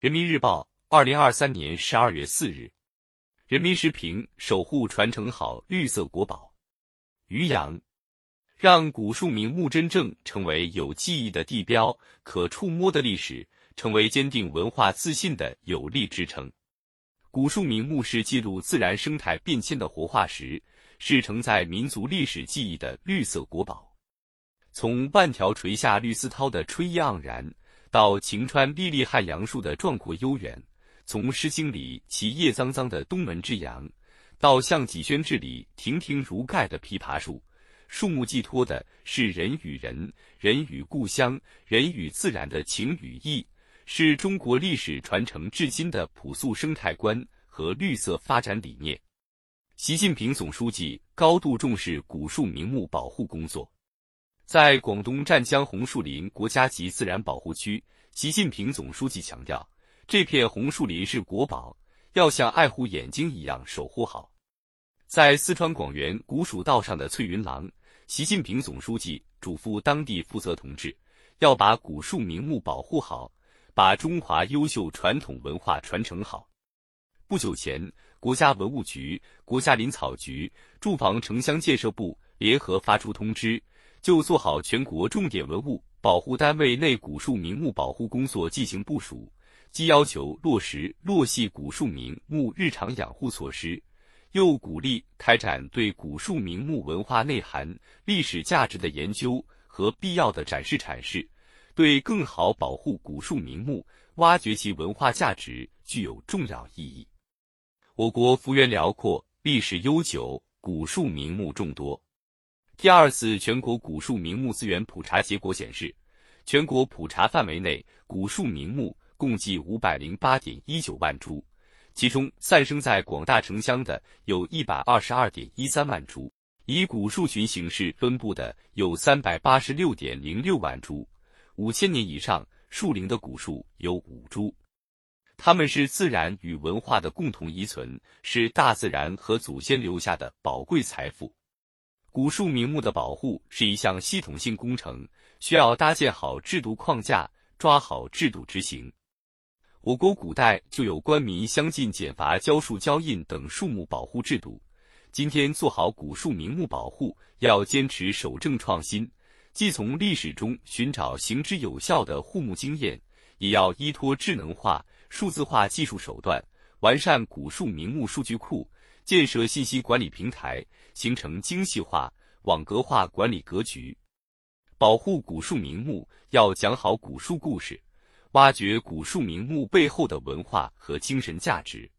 人民日报，二零二三年十二月四日。人民时评：守护传承好绿色国宝。于洋，让古树名木真正成为有记忆的地标、可触摸的历史，成为坚定文化自信的有力支撑。古树名木是记录自然生态变迁的活化石，是承载民族历史记忆的绿色国宝。从万条垂下绿丝绦的春意盎然。到晴川历历汉阳树的壮阔悠远，从《诗经》里其叶苍苍的东门之阳，到像《几轩志》里亭亭如盖的枇杷树，树木寄托的是人与人、人与故乡、人与自然的情与义，是中国历史传承至今的朴素生态观和绿色发展理念。习近平总书记高度重视古树名木保护工作。在广东湛江红树林国家级自然保护区，习近平总书记强调，这片红树林是国宝，要像爱护眼睛一样守护好。在四川广元古蜀道上的翠云廊，习近平总书记嘱咐当地负责同志，要把古树名木保护好，把中华优秀传统文化传承好。不久前，国家文物局、国家林草局、住房城乡建设部联合发出通知。就做好全国重点文物保护单位内古树名木保护工作进行部署，既要求落实落细古树名木日常养护措施，又鼓励开展对古树名木文化内涵、历史价值的研究和必要的展示阐释，对更好保护古树名木、挖掘其文化价值具有重要意义。我国幅员辽阔，历史悠久，古树名木众多。第二次全国古树名木资源普查结果显示，全国普查范围内古树名木共计五百零八点一九万株，其中散生在广大城乡的有一百二十二点一三万株，以古树群形式分布的有三百八十六点零六万株，五千年以上树龄的古树有五株，它们是自然与文化的共同遗存，是大自然和祖先留下的宝贵财富。古树名木的保护是一项系统性工程，需要搭建好制度框架，抓好制度执行。我国古代就有官民相近减伐交树交印等树木保护制度。今天做好古树名木保护，要坚持守正创新，既从历史中寻找行之有效的护木经验，也要依托智能化、数字化技术手段，完善古树名木数据库。建设信息管理平台，形成精细化、网格化管理格局。保护古树名木，要讲好古树故事，挖掘古树名木背后的文化和精神价值。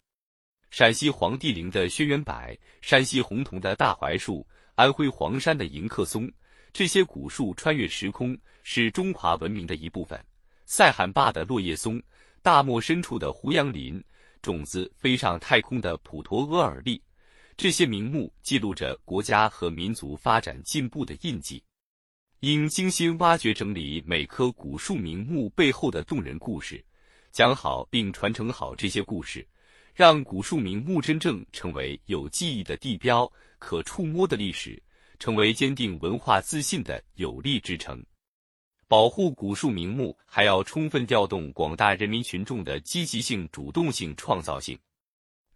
陕西黄帝陵的轩辕柏，山西洪桐的大槐树，安徽黄山的迎客松，这些古树穿越时空，是中华文明的一部分。塞罕坝的落叶松，大漠深处的胡杨林。种子飞上太空的普陀阿尔利，这些名木记录着国家和民族发展进步的印记。应精心挖掘整理每棵古树名木背后的动人故事，讲好并传承好这些故事，让古树名木真正成为有记忆的地标、可触摸的历史，成为坚定文化自信的有力支撑。保护古树名木，还要充分调动广大人民群众的积极性、主动性、创造性。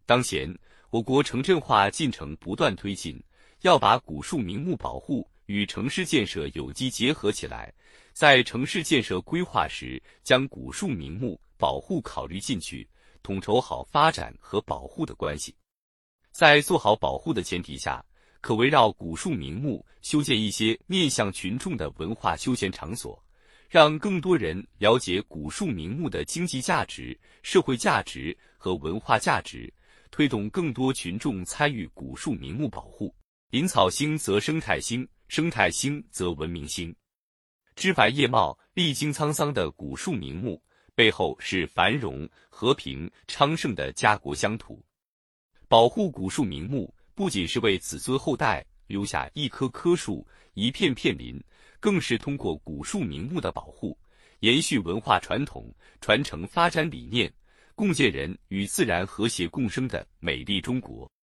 当前，我国城镇化进程不断推进，要把古树名木保护与城市建设有机结合起来，在城市建设规划时将古树名木保护考虑进去，统筹好发展和保护的关系。在做好保护的前提下，可围绕古树名木修建一些面向群众的文化休闲场所。让更多人了解古树名木的经济价值、社会价值和文化价值，推动更多群众参与古树名木保护。林草兴则生态兴，生态兴则文明兴。枝繁叶茂、历经沧桑的古树名木背后是繁荣、和平、昌盛的家国乡土。保护古树名木，不仅是为子孙后代留下一棵棵树、一片片林。更是通过古树名木的保护，延续文化传统，传承发展理念，共建人与自然和谐共生的美丽中国。